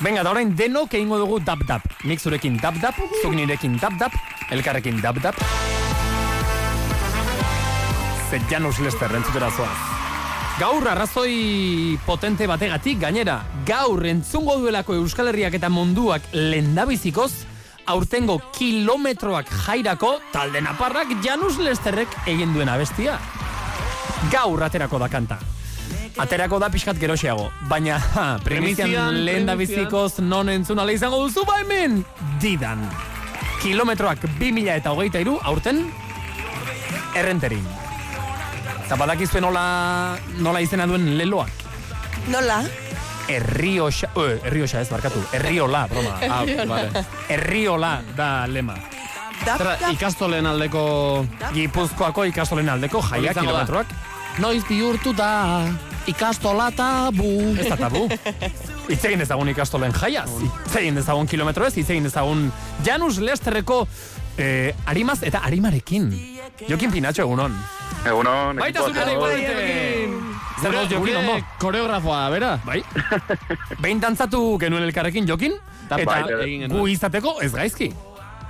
Venga, da orain denok egingo dugu dab-dab. Nik zurekin dab-dab, zuk nirekin dab-dab, elkarrekin dab-dab. Zer Janus Lester entzutera zoaz. Gaur arrazoi potente bategatik gainera, gaur entzungo duelako Euskal Herriak eta munduak lendabizikoz, aurtengo kilometroak jairako talde naparrak Janus Lesterrek egin duen abestia. Gaur aterako da kanta. Aterako da pixkat geroxeago, baina ha, primizian lehen da bizikoz non entzun ala izango duzu ba hemen, didan. Kilometroak 2000 eta hogeita iru, aurten, errenterin. Eta badakizue nola, nola izena duen leloak. Nola? Errioxa, eh, errioxa ez, barkatu, erriola, broma. Ah, vale. Erriola da lema. Dap. ikastolen aldeko... Gipuzkoako ikastolen aldeko jaia izango da. kilometroak. Noiz bihurtu da ikastola tabu. Ez da tabu. Hitz egin dezagun ikastolen jaiaz. Hitz egin dezagun kilometro ez, hitz egin dezagun Janus Lesterreko eh, arimaz eta arimarekin. Jokin Pinatxo egunon. Egunon, Baita zure zagoz. Jokin! Zer goz Jokin, Gure ondo? koreografoa, bera? Bai. Behin dantzatu genuen elkarrekin Jokin, Eta eta bai, egin gu izateko ez gaizki.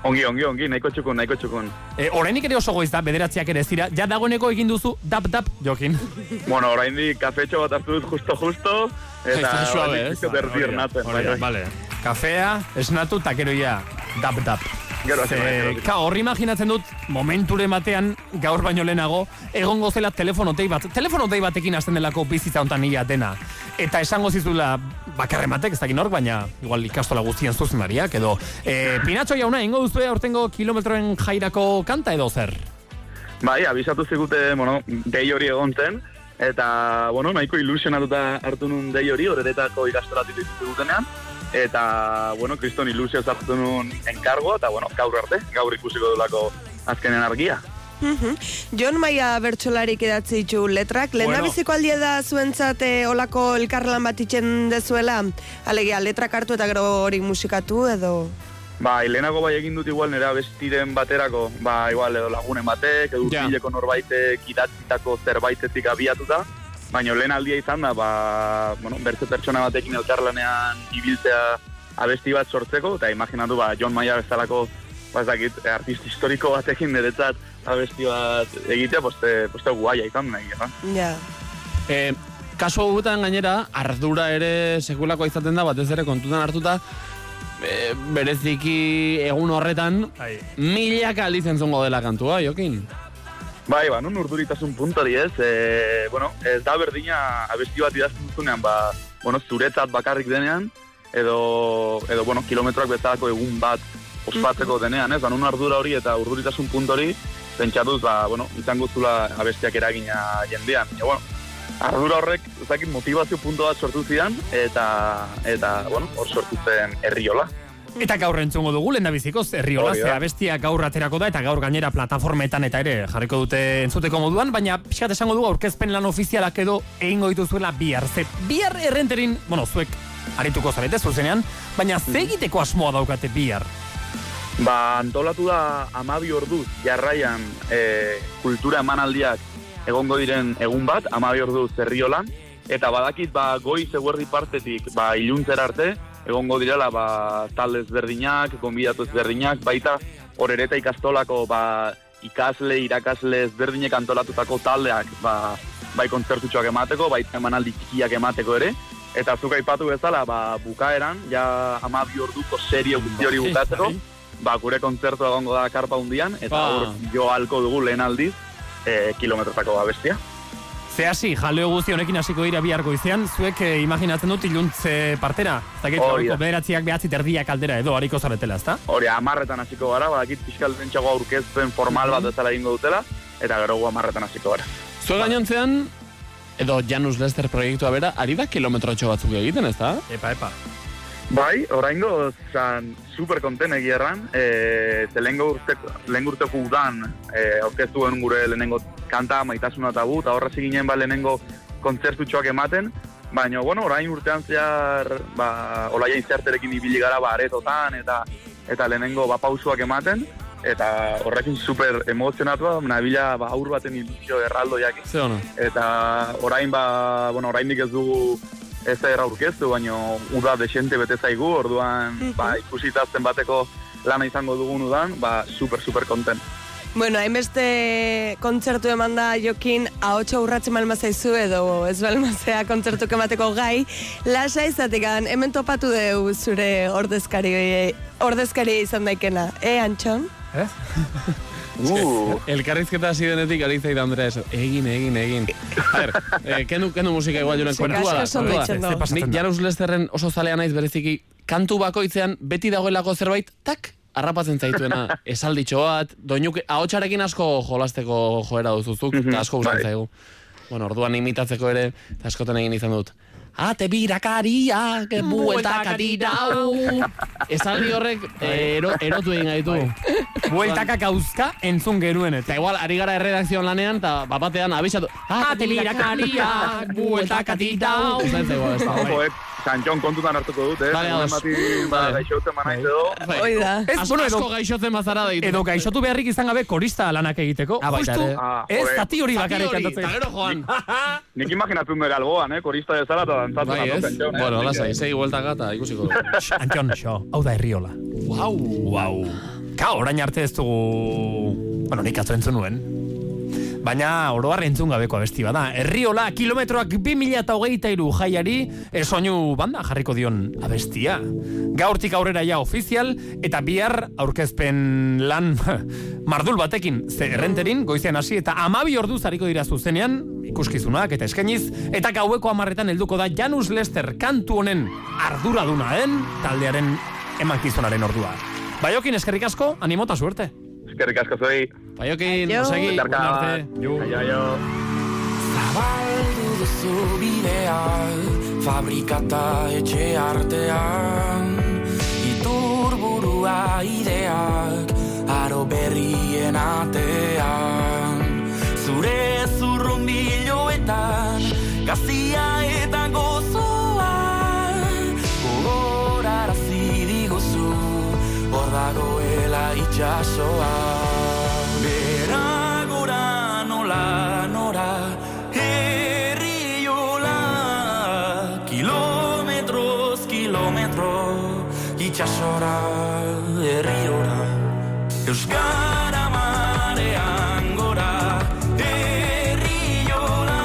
Ongi, ongi, ongi, nahiko txukun, nahiko txukun. E, Horrenik ere oso goiz da, bederatziak ere ez dira, ja dagoeneko egin duzu dap-dap Jokin. Bueno, oraindik kafetxo bat hartu dut justo-justo, eta Está suave, oraindik ez? pixkat erdi ernatzen. bai, bai. Vale. Kafea, esnatu, eta gero ja, dap-dap. Gero Ze, gero. ka, horri imaginatzen dut, momenture batean, gaur baino lehenago, egongo zela telefonotei bat, telefonotei batekin hasten delako bizitza hontan ia dena. Eta esango zizula, bakarre batek, ez dakin nork, baina, igual ikastola guztien zuzendariak, edo, e, Pinatxo jauna, ingo duzue aurtengo kilometroen jairako kanta edo zer? Bai, abisatu zigute, bueno, dei hori egon zen, eta, bueno, nahiko ilusionatuta hartu nun dei hori, horretako ikastolatik dutenean, eta, bueno, kriston ilusio hartu nun enkargo, eta, bueno, gaur arte, gaur ikusiko dulako azkenen argia. Mhm. Jon Maia bertsolarik idatzi ditu letrak. Lehen Bueno. biziko aldia da zuentzat eh, olako elkarlan bat itxen dezuela? Alegia, letrak hartu eta gero hori musikatu edo... Ba, lehenago bai egin dut igual nera bestiren baterako, ba, igual edo lagunen batek, edo Ja. norbaitek idatzitako zerbaitetik abiatuta, baina lehen aldia izan da, ba, bueno, bertze pertsona batekin elkarlanean ibiltzea abesti bat sortzeko, eta imaginatu, ba, John Maia bezalako, ba, ez dakit, artista historiko batekin niretzat abesti bat egitea, poste, poste guaia izan nahi, erran. Ja. E, kasu hauetan gainera, ardura ere sekulakoa izaten da, batez ere kontutan hartuta, e, bereziki egun horretan, Bai. milak aldiz entzungo dela kantua, Jokin. Bai, ba, nun urduritasun puntori ez, e, bueno, ez da berdina abesti bat idazten duzunean, ba, bueno, zuretzat bakarrik denean, edo, edo bueno, kilometroak bezalako egun bat ospatzeko denean, ez, ba, nun ardura hori eta urduritasun puntu hori, pentsatuz, ba, bueno, izango zula abestiak eragina jendean. Ja, bueno, ardura horrek, ez dakit, motivazio puntu bat sortu zidan, eta, eta, bueno, hor sortu zen herriola. Eta gaur entzungo dugu, lehen da bizikoz, herriola, ze abestia gaur aterako da, eta gaur gainera plataformetan eta ere jarriko dute entzuteko moduan, baina pixkat esango dugu aurkezpen lan ofizialak edo egingo dituzuela bihar. Ze bihar errenterin, bueno, zuek arituko zarete zuzenean, baina ze egiteko asmoa daukate bihar? Ba, antolatu da amabi orduz jarraian e, kultura emanaldiak egongo diren egun bat, amabi orduz herriolan, eta badakit ba, goiz eguerdi partetik ba, iluntzera arte, egongo direla ba, talde ezberdinak, konbidatu ezberdinak, baita horereta ikastolako ba, ikasle, irakasle ezberdinek antolatutako taldeak ba, bai kontzertutxoak emateko, baita emanaldi txikiak emateko ere, eta zuk aipatu bezala, ba, bukaeran, ja amabi orduko serie guzti hori bukatzeko, ba, gure kontzertu egongo da karpa hundian, eta Ba. hor jo halko dugu lehen aldiz, e, kilometrotako abestia. Ze hasi, jaleo guzti honekin hasiko dira bihar goizean, zuek eh, imaginatzen dut iluntze partera. Zakit, Hori da. gaueko bederatziak behatzi terdiak aldera edo hariko zaretela, ezta? Hori, amarretan hasiko gara, badakit fiskal dentxago aurkezpen formal bat bezala egingo dutela, eta gero gu amarretan hasiko gara. Zue gainontzean, edo Janus Lester proiektua bera, ari da kilometrotxo batzuk egiten, ez da? Epa, epa. Bai, oraingo zan super konten egia erran, e, ze lehen urteko udan e, aurkeztu genuen gure lehenengo kanta maitasuna tabu, eta horra ginen ba lehenengo kontzertutxoak ematen, baina, bueno, orain urtean zehar, ba, olaia izerterekin ibili gara, ba, aretotan, eta eta lehenengo ba, pausuak ematen, eta horrekin super emozionatua, nabila ba, aur baten ilusio erraldoiak. Ze eta orain ba, bueno, oraindik ez dugu ez er aurkeztu, baina uda desente bete zaigu, orduan, ba, ikusita bateko lana izango dugun udan, ba, super, super konten. Bueno, hainbeste kontzertu eman da jokin ahotsa urratzen balma zaizu edo ez balmazea kontzertu emateko gai. Lasa izatekan, hemen topatu deu zure ordezkari, ordezkari izan daikena. E, Antxon? Eh? Uh, Elkarrizketa hasi denetik ari zaidan Andrea eso. Egin, egin, egin. A ver, eh, kendu, kendu musika igual joren kontua da. kontua da. Nik? Janus Lesterren oso zalea naiz bereziki kantu bakoitzean beti dagoelako zerbait, tak, harrapatzen zaituena, esalditxo bat, doinuk, ahotsarekin asko jolasteko joera duzuzuk, eta asko gustatzen bai. zaigu. Bueno, orduan imitatzeko ere, eta askotan egin izan dut. Ate birakaria, que bueltaka dirau. Esaldi horrek eh, ero, erotu egin gaitu. Bueltaka gauzka entzun geruenetik. Eta igual, ari gara erredakzioan lanean, eta bapatean abisatu. Ate birakaria, bueltaka dirau. Ez da igual, ez da. ojo, eh, Santxon kontutan hartuko dut, eh? Vale, ados. Ba, gaixotzen manaiz edo. Bai. Hoi da. Ez, bueno, edo- asko gaixotzen bazara da Edo gaixotu beharrik izan gabe korista lanak egiteko. Ah, baita Justu. Ah, ez zati hori bakarrik kantatzen. Eta gero joan. Nik imaginatzen dut alboan, eh? Korista bezala eta dantzatzen Bai, ato, ez? Santxon, eh? Bueno, Nik, lasai, eh, segi bueltaka eta ikusiko dugu. Antion, xo, hau da herriola. Wow. Wow. Ka, orain arte ez dugu... Bueno, nik atzo entzun nuen. Baina oroar entzun gabeko abesti bada. Herriola, kilometroak 2008 jaiari e, soinu banda jarriko dion abestia. Gaurtik aurrera ja ofizial, eta bihar aurkezpen lan mardul batekin ze errenterin, goizean hasi, eta amabi ordu zariko dira zuzenean, ikuskizunak eta eskainiz, eta gaueko amarretan helduko da Janus Lester kantu honen arduradunaen taldearen emankizunaren ordua. Baiokin eskerrik asko, animota suerte. Eskerrik asko zuei. Baiokin, Aio. osegi, Betarka buena bat. arte. Jo. Aio, aio. Zabaldu duzu bidea Fabrikata etxe artean Iturburua ideak Aro berrien atean Itxasora herriora. Euskara marean gora Herriola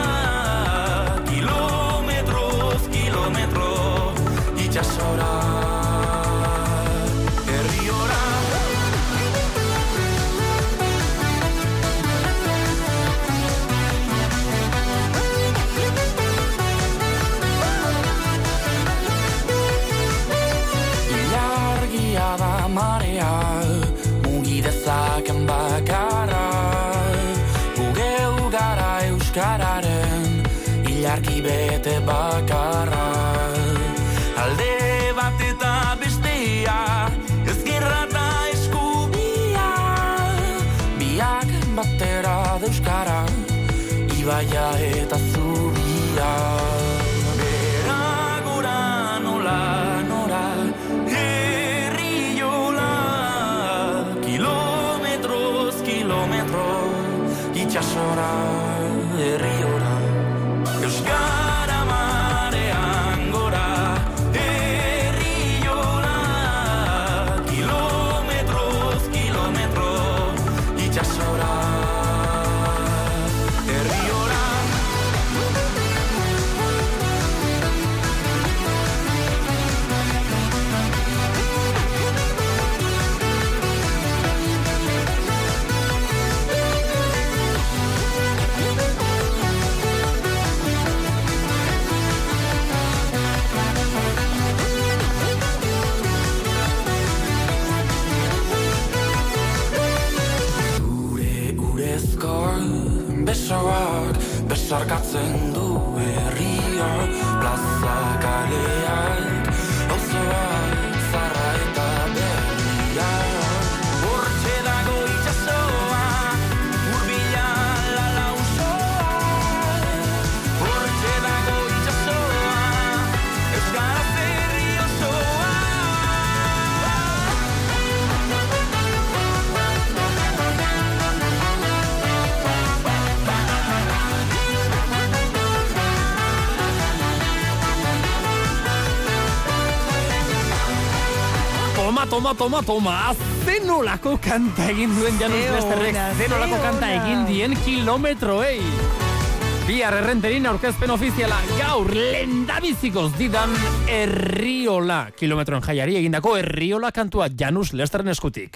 Kilometroz kilometro Itxasora Ibaia eta zubia Urezko besoak besarkatzen du herria plaza kaleak Toma, toma, toma, toma, zenolako kanta egin duen Janus Lesterrek, ona, zenolako ze kanta egin dien kilometroei. Bihar errenterin aurkezpen ofiziala gaur lendabizikoz didan Herriola. Kilometroen jaiari egindako Herriola kantua Janus Lesterren eskutik.